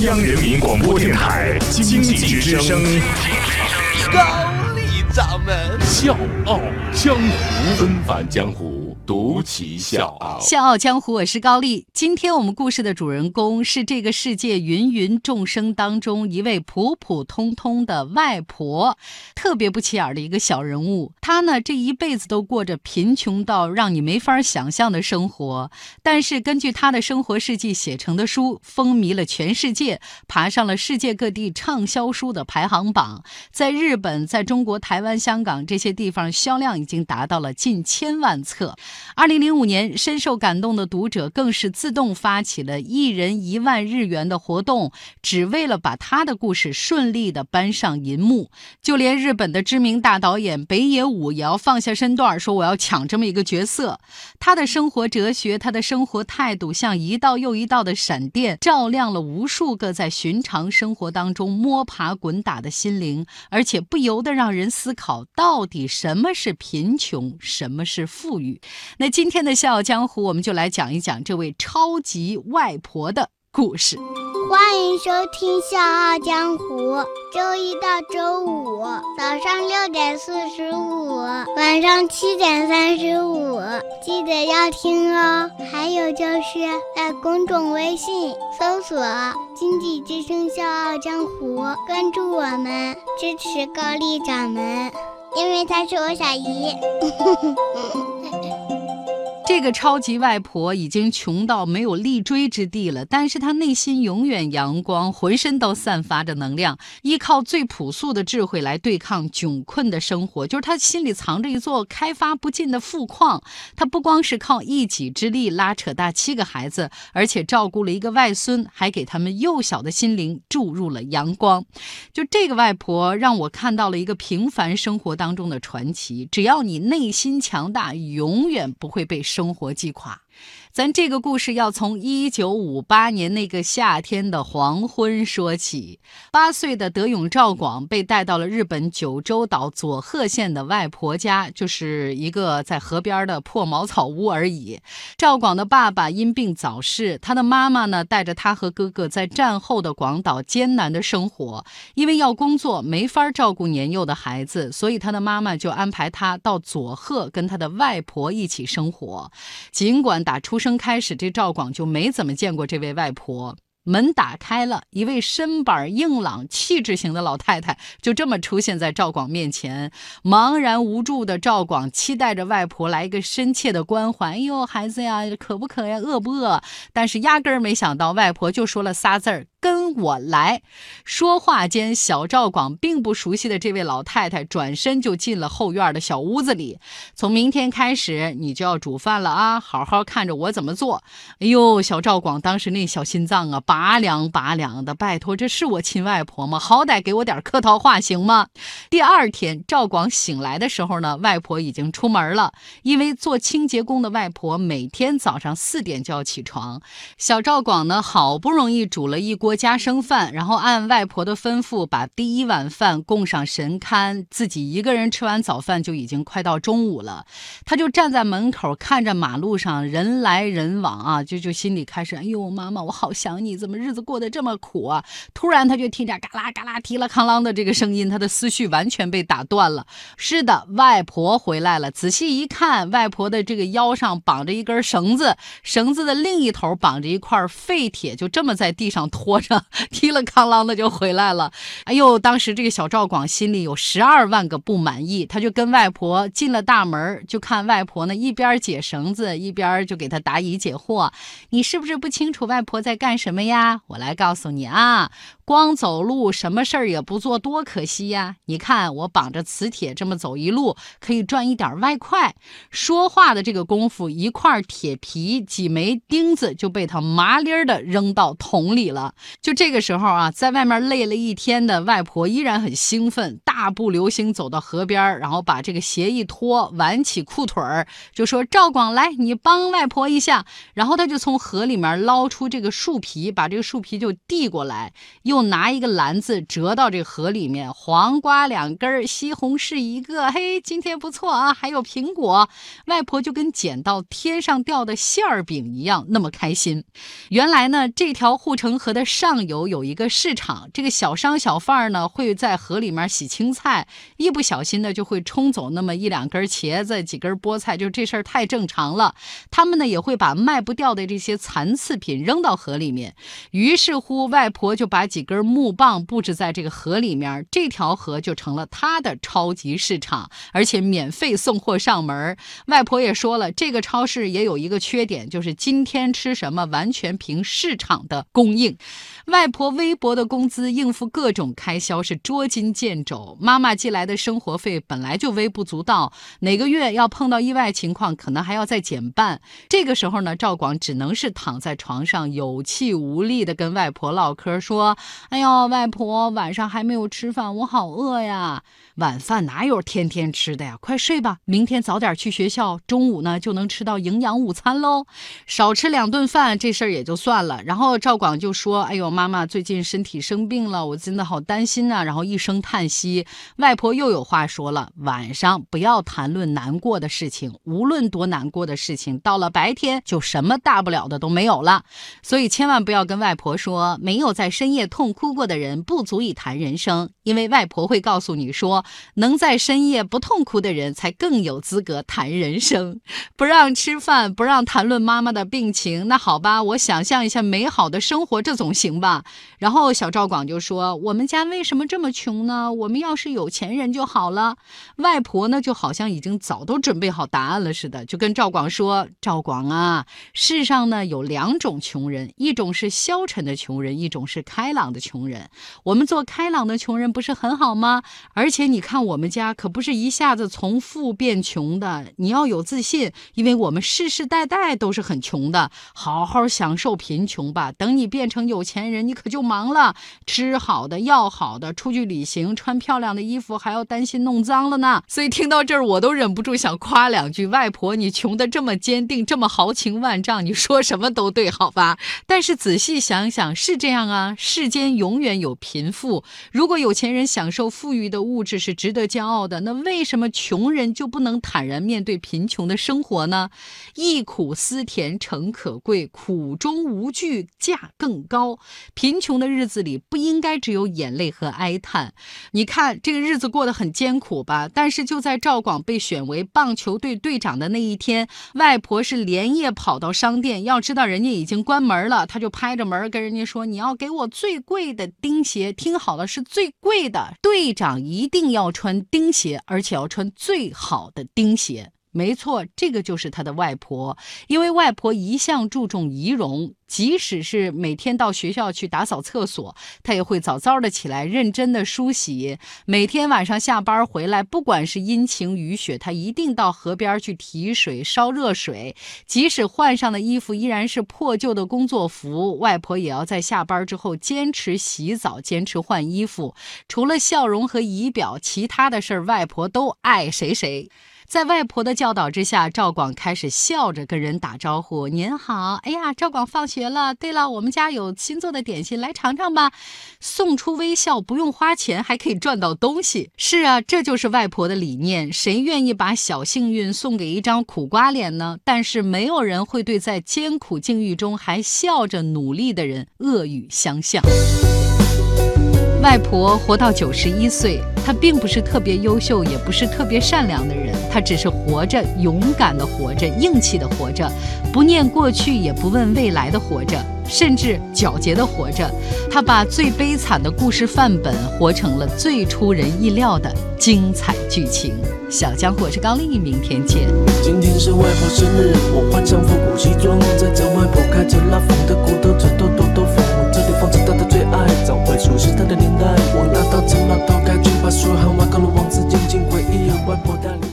央人民广播电台经济之声，高丽掌门。笑傲江湖，纷繁江湖，独骑笑傲。笑傲江湖，我是高丽。今天我们故事的主人公是这个世界芸芸众生当中一位普普通通的外婆，特别不起眼的一个小人物。她呢，这一辈子都过着贫穷到让你没法想象的生活。但是根据她的生活事迹写成的书，风靡了全世界，爬上了世界各地畅销书的排行榜。在日本、在中国台湾、香港这些地方，销量已经达到了近千万册。二零零五年，深受感动的读者更是自动发起了一人一万日元的活动，只为了把他的故事顺利的搬上银幕。就连日本的知名大导演北野武也要放下身段，说我要抢这么一个角色。他的生活哲学，他的生活态度，像一道又一道的闪电，照亮了无数个在寻常生活当中摸爬滚打的心灵，而且不由得让人思考，到底什么是贫穷，什么是富裕。那今天的《笑傲江湖》，我们就来讲一讲这位超级外婆的故事。欢迎收听《笑傲江湖》，周一到周五早上六点四十五，晚上七点三十五，记得要听哦。还有就是在公众微信搜索“经济之声笑傲江湖”，关注我们，支持高丽掌门，因为他是我小姨。这个超级外婆已经穷到没有立锥之地了，但是她内心永远阳光，浑身都散发着能量，依靠最朴素的智慧来对抗窘困的生活。就是她心里藏着一座开发不尽的富矿。她不光是靠一己之力拉扯大七个孩子，而且照顾了一个外孙，还给他们幼小的心灵注入了阳光。就这个外婆，让我看到了一个平凡生活当中的传奇。只要你内心强大，永远不会被生活击垮。咱这个故事要从一九五八年那个夏天的黄昏说起。八岁的德永赵广被带到了日本九州岛佐贺县的外婆家，就是一个在河边的破茅草屋而已。赵广的爸爸因病早逝，他的妈妈呢带着他和哥哥在战后的广岛艰难的生活，因为要工作没法照顾年幼的孩子，所以他的妈妈就安排他到佐贺跟他的外婆一起生活。尽管打出生开始，这赵广就没怎么见过这位外婆。门打开了，一位身板硬朗、气质型的老太太就这么出现在赵广面前。茫然无助的赵广期待着外婆来一个深切的关怀：“哎呦，孩子呀，渴不渴呀？饿不饿？”但是压根儿没想到，外婆就说了仨字儿。跟我来说话间，小赵广并不熟悉的这位老太太转身就进了后院的小屋子里。从明天开始，你就要煮饭了啊！好好看着我怎么做。哎呦，小赵广当时那小心脏啊，拔凉拔凉的。拜托，这是我亲外婆吗？好歹给我点客套话行吗？第二天，赵广醒来的时候呢，外婆已经出门了。因为做清洁工的外婆每天早上四点就要起床。小赵广呢，好不容易煮了一锅。家生饭，然后按外婆的吩咐把第一碗饭供上神龛，自己一个人吃完早饭就已经快到中午了。他就站在门口看着马路上人来人往啊，就就心里开始，哎呦妈妈，我好想你，怎么日子过得这么苦啊？突然他就听见嘎啦嘎啦、提了康啷的这个声音，他的思绪完全被打断了。是的，外婆回来了。仔细一看，外婆的这个腰上绑着一根绳子，绳子的另一头绑着一块废铁，就这么在地上拖。上 踢了康啷的就回来了，哎呦！当时这个小赵广心里有十二万个不满意，他就跟外婆进了大门，就看外婆呢一边解绳子，一边就给他答疑解惑。你是不是不清楚外婆在干什么呀？我来告诉你啊。光走路什么事儿也不做，多可惜呀！你看我绑着磁铁这么走一路，可以赚一点外快。说话的这个功夫，一块铁皮、几枚钉子就被他麻利儿的扔到桶里了。就这个时候啊，在外面累了一天的外婆依然很兴奋，大步流星走到河边，然后把这个鞋一脱，挽起裤腿儿，就说：“赵广来，你帮外婆一下。”然后他就从河里面捞出这个树皮，把这个树皮就递过来。又拿一个篮子折到这河里面，黄瓜两根，西红柿一个，嘿，今天不错啊，还有苹果。外婆就跟捡到天上掉的馅儿饼一样，那么开心。原来呢，这条护城河的上游有一个市场，这个小商小贩儿呢会在河里面洗青菜，一不小心呢就会冲走那么一两根茄子、几根菠菜，就这事儿太正常了。他们呢也会把卖不掉的这些残次品扔到河里面。于是乎，外婆就把几根木棒布置在这个河里面，这条河就成了他的超级市场，而且免费送货上门。外婆也说了，这个超市也有一个缺点，就是今天吃什么完全凭市场的供应。外婆微薄的工资应付各种开销是捉襟见肘，妈妈寄来的生活费本来就微不足道，哪个月要碰到意外情况，可能还要再减半。这个时候呢，赵广只能是躺在床上有气无力的跟外婆唠嗑，说：“哎呦，外婆，晚上还没有吃饭，我好饿呀！晚饭哪有天天吃的呀？快睡吧，明天早点去学校，中午呢就能吃到营养午餐喽。少吃两顿饭，这事儿也就算了。”然后赵广就说：“哎呦。”妈妈最近身体生病了，我真的好担心呐。然后一声叹息，外婆又有话说了：晚上不要谈论难过的事情，无论多难过的事情，到了白天就什么大不了的都没有了。所以千万不要跟外婆说，没有在深夜痛哭过的人不足以谈人生，因为外婆会告诉你说，能在深夜不痛哭的人才更有资格谈人生。不让吃饭，不让谈论妈妈的病情，那好吧，我想象一下美好的生活，这总行。吧，然后小赵广就说：“我们家为什么这么穷呢？我们要是有钱人就好了。”外婆呢，就好像已经早都准备好答案了似的，就跟赵广说：“赵广啊，世上呢有两种穷人，一种是消沉的穷人，一种是开朗的穷人。我们做开朗的穷人不是很好吗？而且你看我们家可不是一下子从富变穷的，你要有自信，因为我们世世代代都是很穷的，好好享受贫穷吧。等你变成有钱。”人你可就忙了，吃好的，要好的，出去旅行，穿漂亮的衣服，还要担心弄脏了呢。所以听到这儿，我都忍不住想夸两句：外婆，你穷的这么坚定，这么豪情万丈，你说什么都对，好吧？但是仔细想想，是这样啊，世间永远有贫富。如果有钱人享受富裕的物质是值得骄傲的，那为什么穷人就不能坦然面对贫穷的生活呢？忆苦思甜诚可贵，苦中无惧价更高。贫穷的日子里不应该只有眼泪和哀叹。你看这个日子过得很艰苦吧？但是就在赵广被选为棒球队队长的那一天，外婆是连夜跑到商店，要知道人家已经关门了，他就拍着门跟人家说：“你要给我最贵的钉鞋，听好了，是最贵的。队长一定要穿钉鞋，而且要穿最好的钉鞋。”没错，这个就是他的外婆，因为外婆一向注重仪容，即使是每天到学校去打扫厕所，她也会早早的起来认真的梳洗。每天晚上下班回来，不管是阴晴雨雪，她一定到河边去提水烧热水。即使换上的衣服依然是破旧的工作服，外婆也要在下班之后坚持洗澡，坚持换衣服。除了笑容和仪表，其他的事儿，外婆都爱谁谁。在外婆的教导之下，赵广开始笑着跟人打招呼：“您好，哎呀，赵广放学了。对了，我们家有新做的点心，来尝尝吧。”送出微笑，不用花钱，还可以赚到东西。是啊，这就是外婆的理念。谁愿意把小幸运送给一张苦瓜脸呢？但是没有人会对在艰苦境遇中还笑着努力的人恶语相向。外婆活到九十一岁，她并不是特别优秀，也不是特别善良的人，她只是活着，勇敢的活着，硬气的活着，不念过去，也不问未来的活着。甚至皎洁的活着，她把最悲惨的故事范本活成了最出人意料的精彩剧情。小江，我是高丽，明天见。今天是外婆生日，我换上复古西装，在郊外铺开着拉风的骨头，直哆哆哆。爱，找回属实他的年代。我拿到这把刀，开去把所有和马格王子紧紧回忆。外婆带领。